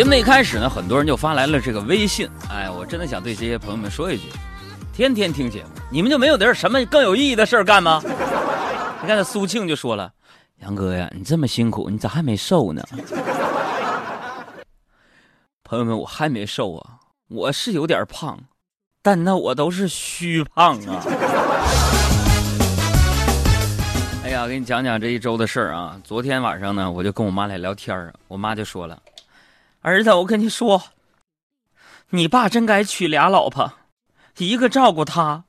节目一开始呢，很多人就发来了这个微信。哎，我真的想对这些朋友们说一句：天天听节目，你们就没有点什么更有意义的事儿干吗？你看那，苏庆就说了：“杨哥呀，你这么辛苦，你咋还没瘦呢？” 朋友们，我还没瘦啊，我是有点胖，但那我都是虚胖啊。哎呀，给你讲讲这一周的事儿啊。昨天晚上呢，我就跟我妈俩聊天儿，我妈就说了：“儿子，我跟你说，你爸真该娶俩老婆，一个照顾他，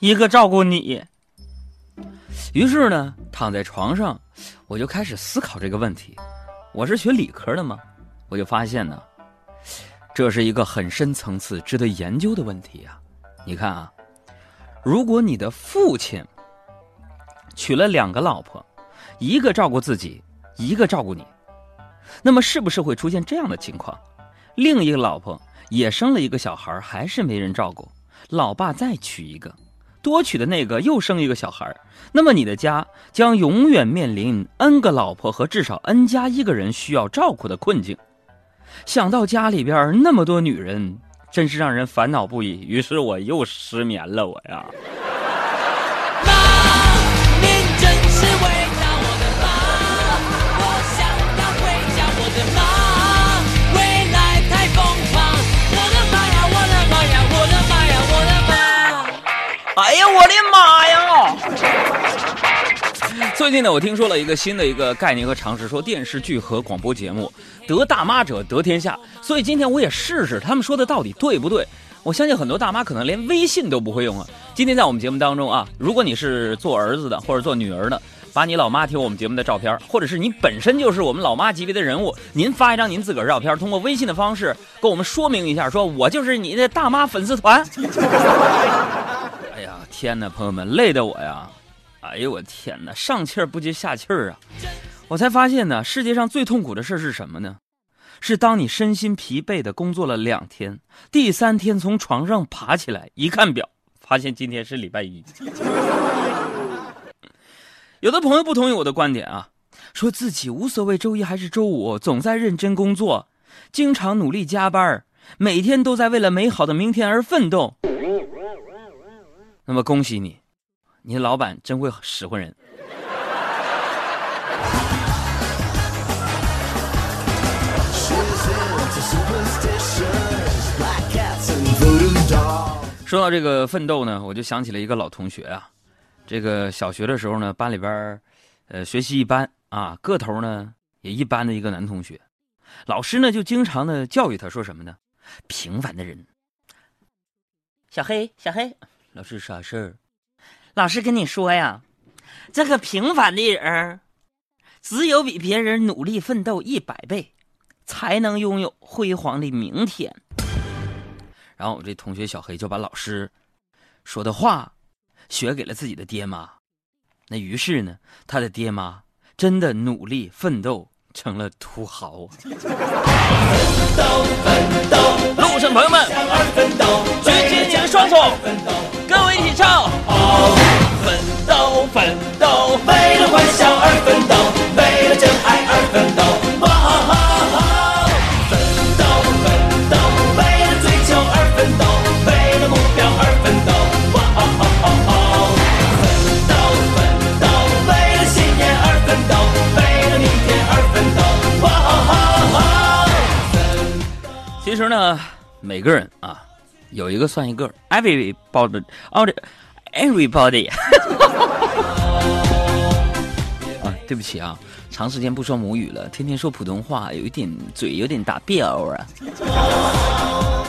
一个照顾你。”于是呢，躺在床上，我就开始思考这个问题。我是学理科的嘛，我就发现呢。这是一个很深层次、值得研究的问题啊！你看啊，如果你的父亲娶了两个老婆，一个照顾自己，一个照顾你，那么是不是会出现这样的情况？另一个老婆也生了一个小孩，还是没人照顾，老爸再娶一个，多娶的那个又生一个小孩，那么你的家将永远面临 n 个老婆和至少 n 加一个人需要照顾的困境。想到家里边那么多女人，真是让人烦恼不已。于是我又失眠了，我呀。哎呀，我的妈呀！最近呢，我听说了一个新的一个概念和常识，说电视剧和广播节目得大妈者得天下。所以今天我也试试他们说的到底对不对。我相信很多大妈可能连微信都不会用啊。今天在我们节目当中啊，如果你是做儿子的或者做女儿的，把你老妈听我们节目的照片，或者是你本身就是我们老妈级别的人物，您发一张您自个儿照片，通过微信的方式跟我们说明一下，说我就是你的大妈粉丝团。天哪，朋友们，累的我呀！哎呦我天哪，上气儿不接下气儿啊！我才发现呢，世界上最痛苦的事是什么呢？是当你身心疲惫的工作了两天，第三天从床上爬起来，一看表，发现今天是礼拜一。有的朋友不同意我的观点啊，说自己无所谓周一还是周五，总在认真工作，经常努力加班，每天都在为了美好的明天而奋斗。那么恭喜你。你的老板真会使唤人。说到这个奋斗呢，我就想起了一个老同学啊。这个小学的时候呢，班里边呃，学习一般啊，个头呢也一般的一个男同学，老师呢就经常的教育他说什么呢？平凡的人。小黑，小黑，老师啥事儿？老师跟你说呀，这个平凡的人，只有比别人努力奋斗一百倍，才能拥有辉煌的明天。然后我这同学小黑就把老师说的话学给了自己的爹妈，那于是呢，他的爹妈真的努力奋斗成了土豪。奋斗奋斗，路上朋友们，举起你的双手，跟我一起唱。奋斗，奋斗，为了欢笑而奋斗，其实呢，每个人啊，有一个算一个 everybody，everybody 啊，对不起啊，长时间不说母语了，天天说普通话，有一点嘴有点打标啊。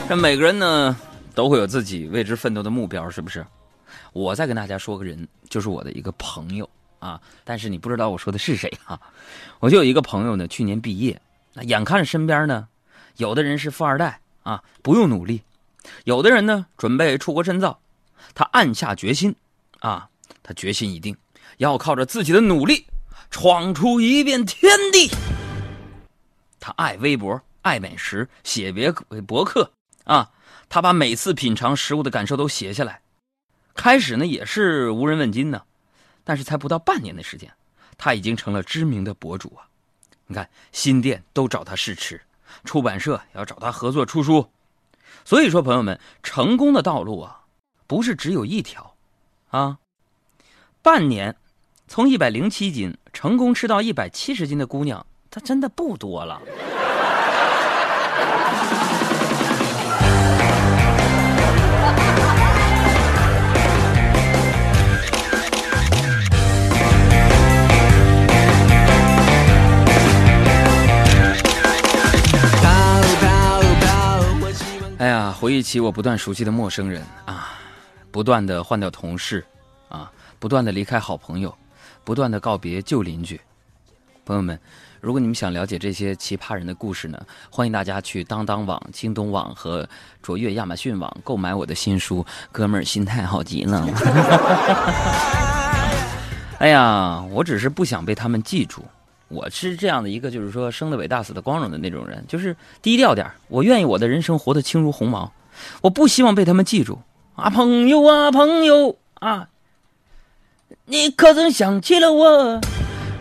这每个人呢，都会有自己为之奋斗的目标，是不是？我再跟大家说个人，就是我的一个朋友啊，但是你不知道我说的是谁啊。我就有一个朋友呢，去年毕业，那眼看着身边呢，有的人是富二代啊，不用努力；有的人呢，准备出国深造。他暗下决心，啊，他决心已定，要靠着自己的努力，闯出一片天地。他爱微博，爱美食，写别博客，啊，他把每次品尝食物的感受都写下来。开始呢也是无人问津呢，但是才不到半年的时间，他已经成了知名的博主啊。你看新店都找他试吃，出版社要找他合作出书。所以说，朋友们，成功的道路啊，不是只有一条，啊，半年从一百零七斤成功吃到一百七十斤的姑娘，她真的不多了。回忆起我不断熟悉的陌生人啊，不断的换掉同事，啊，不断的离开好朋友，不断的告别旧邻居。朋友们，如果你们想了解这些奇葩人的故事呢，欢迎大家去当当网、京东网和卓越亚马逊网购买我的新书《哥们儿心态好极了》。哎呀，我只是不想被他们记住。我是这样的一个，就是说生的伟大，死的光荣的那种人，就是低调点我愿意我的人生活得轻如鸿毛，我不希望被他们记住啊，朋友啊，朋友啊，你可曾想起了我？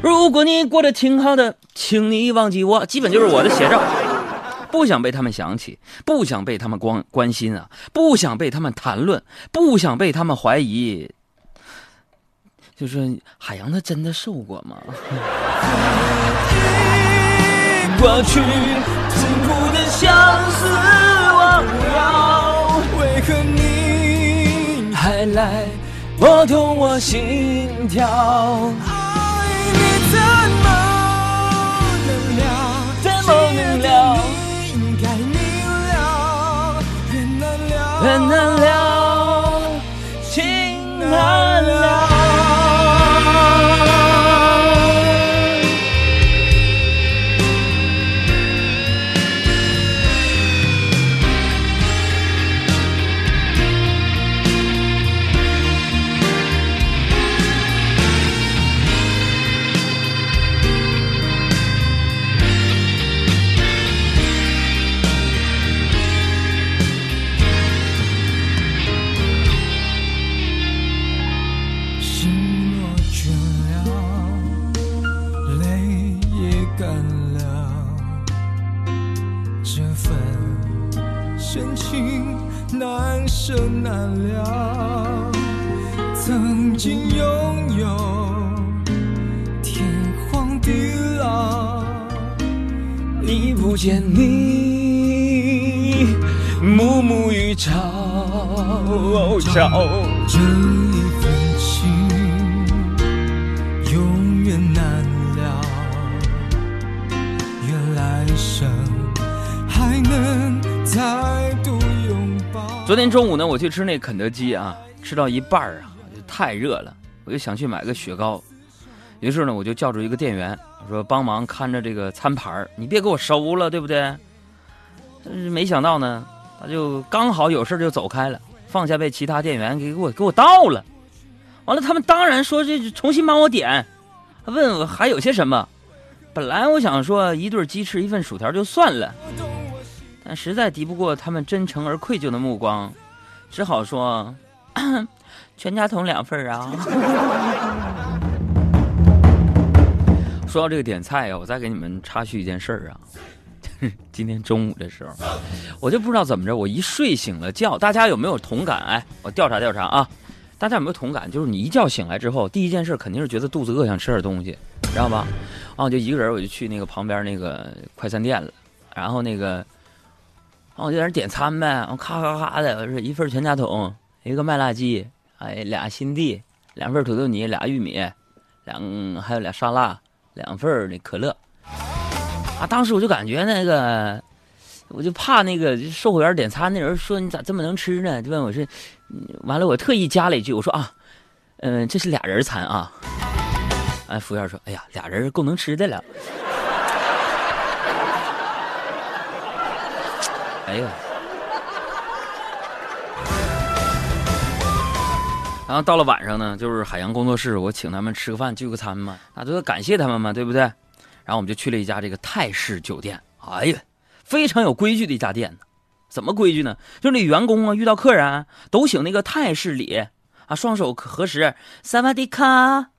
如果你过得挺好的，请你忘记我。基本就是我的写照，不想被他们想起，不想被他们关关心啊，不想被他们谈论，不想被他们怀疑。就是海洋，他真的瘦过吗？过去痛苦的相思忘了，为何你还来拨动我心跳？爱你怎么能了？怎么能了？应该明了，人难了，人难了，生难料曾经拥有天荒地老已不见你暮暮与朝朝这一份情永远难了愿来生还能再昨天中午呢，我去吃那肯德基啊，吃到一半啊，太热了，我就想去买个雪糕。于是呢，我就叫住一个店员。我说帮忙看着这个餐盘你别给我收了，对不对？没想到呢，他就刚好有事就走开了，放下被其他店员给给我给我倒了。完了，他们当然说这重新帮我点，问我还有些什么。本来我想说一对鸡翅一份薯条就算了，实在敌不过他们真诚而愧疚的目光，只好说 全家桶两份啊。说到这个点菜啊，我再给你们插叙一件事儿啊。今天中午的时候，我就不知道怎么着，我一睡醒了觉，大家有没有同感？哎，我调查调查啊，大家有没有同感？就是你一觉醒来之后，第一件事肯定是觉得肚子饿，想吃点东西，知道吧？啊，我就一个人，我就去那个旁边那个快餐店了，然后那个，我就在那点餐呗，我咔咔咔的，是一份全家桶，一个麦辣鸡，哎，俩新地，两份土豆泥，俩玉米，两还有俩沙拉。两份那可乐，啊！当时我就感觉那个，我就怕那个售货员点餐那人说你咋这么能吃呢？就问我是，完了我特意加了一句，我说啊，嗯，这是俩人餐啊。哎，服务员说，哎呀，俩人够能吃的了。哎呀。然后到了晚上呢，就是海洋工作室，我请他们吃个饭聚个餐嘛，那都要感谢他们嘛，对不对？然后我们就去了一家这个泰式酒店，哎呀，非常有规矩的一家店。怎么规矩呢？就是那员工啊，遇到客人都行那个泰式礼啊，双手合十，萨瓦迪卡，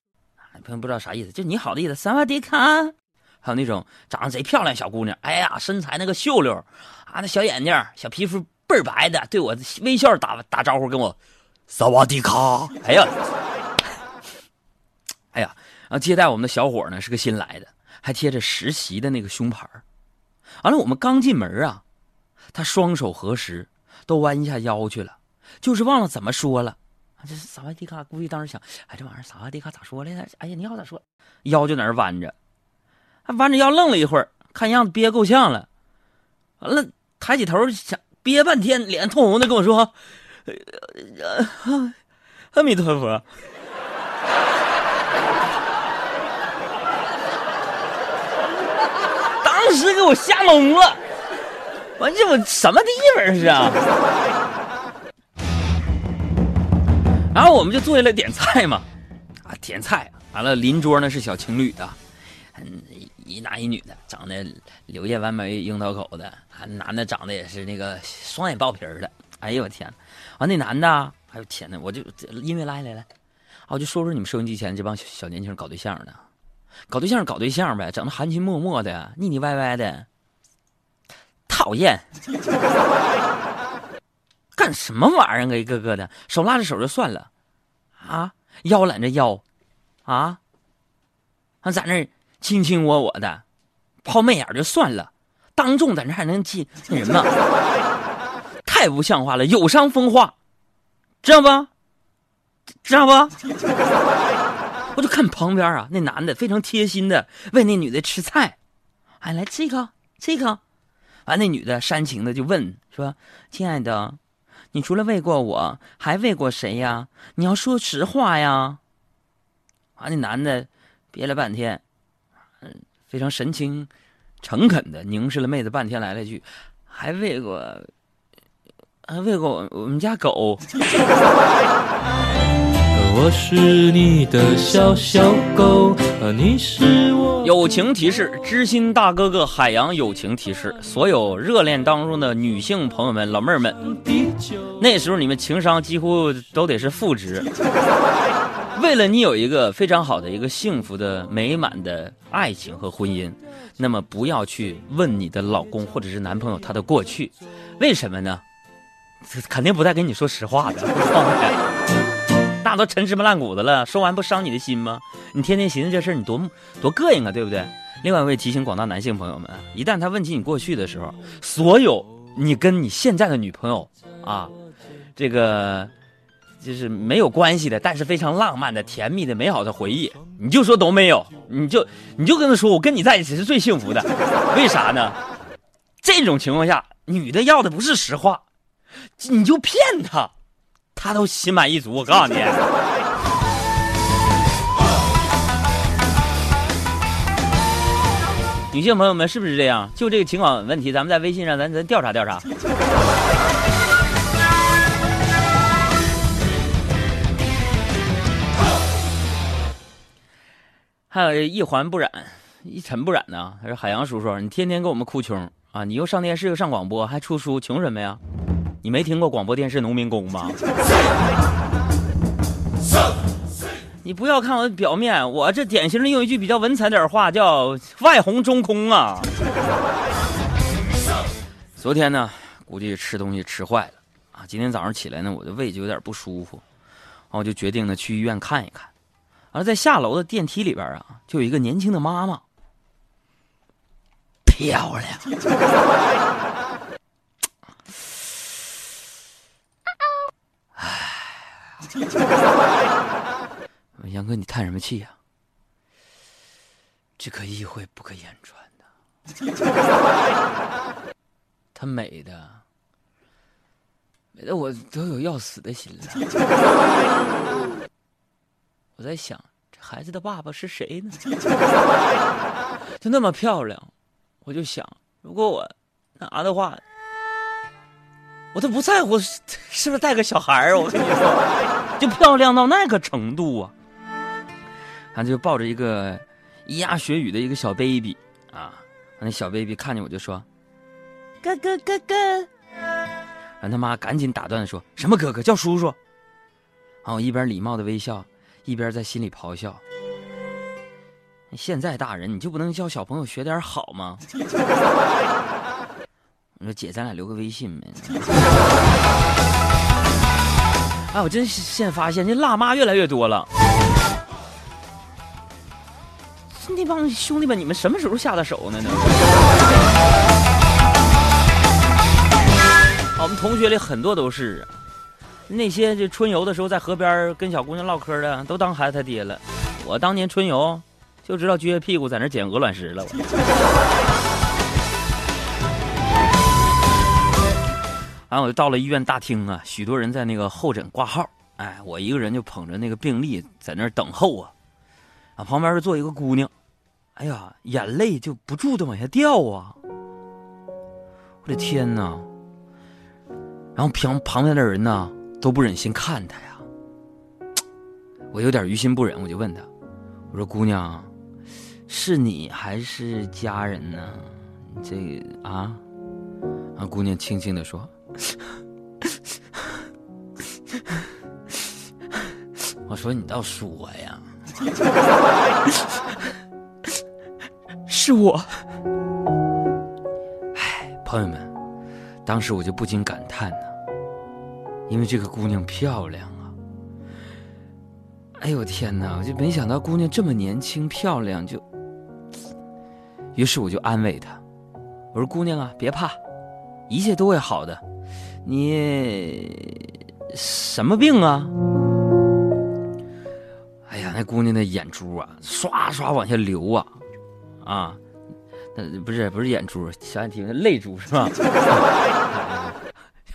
朋友不知道啥意思，就你好的意思，萨瓦迪卡。还有那种长得贼漂亮小姑娘，哎呀，身材那个秀溜啊，那小眼睛、小皮肤倍儿白的，对我微笑打打招呼，跟我萨瓦迪卡。哎呀，哎呀，然后接待我们的小伙呢是个新来的，还贴着实习的那个胸牌完了，我们刚进门啊，他双手合十，都弯下腰去了，就是忘了怎么说了。这是萨瓦迪卡，估计当时想，哎，这玩意儿萨瓦迪卡咋说来着？哎呀，你好咋说？腰就在那弯着，还弯着腰愣了一会儿，看样子憋够呛了，完了抬起头想憋半天，脸通红的跟我说：“阿弥陀佛。”当时给我吓懵了，完这我什么地方是啊？然后我们就坐下来点菜嘛，啊，点菜完了，邻桌呢是小情侣的，嗯，一男一女的，长得柳叶弯眉、樱桃口的，啊，男的长得也是那个双眼爆皮的，哎呦我天！完那男的，哎呦天呐，我就音乐来来来，我就说说你们收音机前这帮小年轻搞对象的，搞对象搞对象呗，整的含情脉脉的，腻腻歪歪的，讨厌。干什么玩意儿啊！一个个的，手拉着手就算了，啊，腰揽着腰，啊，还在那卿卿我我的，抛媚眼就算了，当众在那还能亲那什么，太不像话了，有伤风化，知道不？知道不？我就看旁边啊，那男的非常贴心的喂那女的吃菜，哎，来吃一口，吃一口，完那女的煽情的就问说：“亲爱的。”你除了喂过我，还喂过谁呀？你要说实话呀！啊，那男的憋了半天，嗯，非常神情诚恳的凝视了妹子半天，来了一句：“还喂过，还喂过我我们家狗。”我是你的小小狗，你是我。友情提示：知心大哥哥海洋友情提示，所有热恋当中的女性朋友们、老妹儿们，那时候你们情商几乎都得是负值。为了你有一个非常好的一个幸福的美满的爱情和婚姻，那么不要去问你的老公或者是男朋友他的过去，为什么呢？肯定不带跟你说实话的。那都陈芝麻烂谷子了，说完不伤你的心吗？你天天寻思这事儿，你多多膈应啊，对不对？另外，我也提醒广大男性朋友们，一旦他问起你过去的时候，所有你跟你现在的女朋友啊，这个就是没有关系的，但是非常浪漫的、甜蜜的、美好的回忆，你就说都没有，你就你就跟他说，我跟你在一起是最幸福的，为啥呢？这种情况下，女的要的不是实话，你就骗她。她都心满意足，我告诉你，女性朋友们是不是这样？就这个情感问题，咱们在微信上咱咱调查调查。还有一环不染，一尘不染呢。他说：“海洋叔叔，你天天跟我们哭穷啊！你又上电视又上广播，还出书，穷什么呀？”你没听过广播电视农民工吗？你不要看我表面，我这典型的用一句比较文采点话，叫外红中空啊。昨天呢，估计吃东西吃坏了啊。今天早上起来呢，我的胃就有点不舒服，然后我就决定呢去医院看一看。而在下楼的电梯里边啊，就有一个年轻的妈妈，漂亮。哎 杨哥，你叹什么气呀？只可意会不可言传的，她美的，美的我都有要死的心了。我在想，这孩子的爸爸是谁呢？就那么漂亮，我就想，如果我拿的话。我都不在乎是不是带个小孩儿，我跟你说，就漂亮到那个程度啊！他就抱着一个咿呀学语的一个小 baby 啊，那小 baby 看见我就说：“哥哥哥哥。”然后他妈赶紧打断说：“什么哥哥叫叔叔？”然后，我一边礼貌的微笑，一边在心里咆哮：“现在大人你就不能教小朋友学点好吗？我说姐，咱俩留个微信呗。哎，我真现发现这辣妈越来越多了。那帮兄弟们，你们什么时候下的手呢？呢？我们同学里很多都是，那些就春游的时候在河边跟小姑娘唠嗑的，都当孩子他爹了。我当年春游就知道撅屁股在那捡鹅卵石了。然后我就到了医院大厅啊，许多人在那个候诊挂号，哎，我一个人就捧着那个病历在那儿等候啊。啊，旁边是坐一个姑娘，哎呀，眼泪就不住的往下掉啊！我的天哪！然后旁旁边的人呢都不忍心看他呀，我有点于心不忍，我就问他，我说：“姑娘，是你还是家人呢？这啊？”啊，姑娘轻轻的说。我说你倒说呀，是我。哎，朋友们，当时我就不禁感叹呢，因为这个姑娘漂亮啊。哎呦天哪，我就没想到姑娘这么年轻漂亮，就，于是我就安慰她，我说姑娘啊，别怕，一切都会好的。你什么病啊？哎呀，那姑娘的眼珠啊，刷刷往下流啊，啊，那不是不是眼珠，小眼睛泪珠是吧？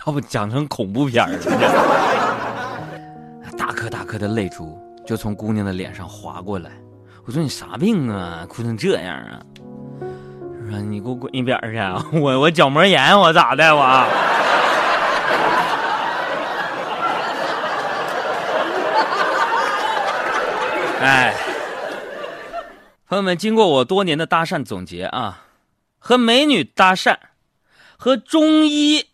要不讲成恐怖片了？大颗大颗的泪珠就从姑娘的脸上滑过来。我说你啥病啊？哭成这样啊？说你给我滚一边去！我我角膜炎，我咋的我？哎，朋友们，经过我多年的搭讪总结啊，和美女搭讪，和中医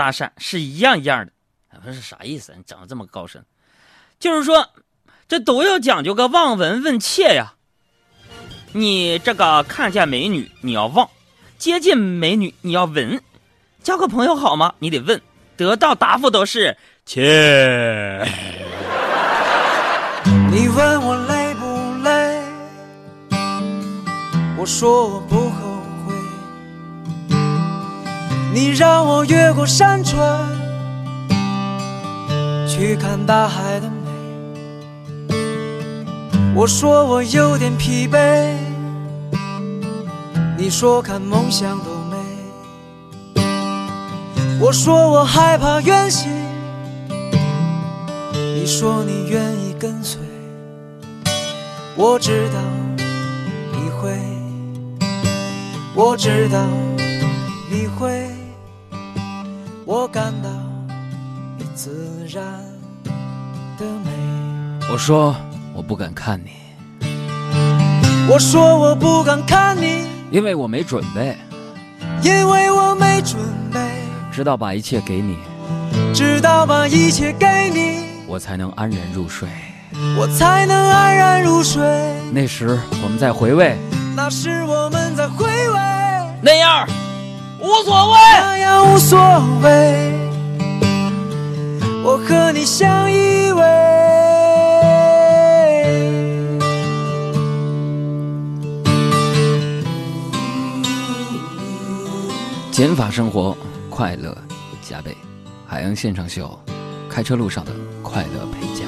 搭讪是一样一样的。不是啥意思？你讲的这么高深，就是说，这都要讲究个望闻问切呀。你这个看见美女你要望，接近美女你要闻，交个朋友好吗？你得问，得到答复都是切。你问我累不累？我说我不喝。你让我越过山川，去看大海的美。我说我有点疲惫。你说看梦想多美。我说我害怕远行。你说你愿意跟随。我知道你会，我知道感到你自然的美。我说我不敢看你，我说我不敢看你，因为我没准备，因为我没准备，直到把一切给你，直到把一切给你，我才能安然入睡。我才能安然入睡。那时我们在回味，那时我们在回味，那样无所谓，那样无所谓。我和你相依偎。减法生活，快乐加倍。海洋现场秀，开车路上的快乐陪驾。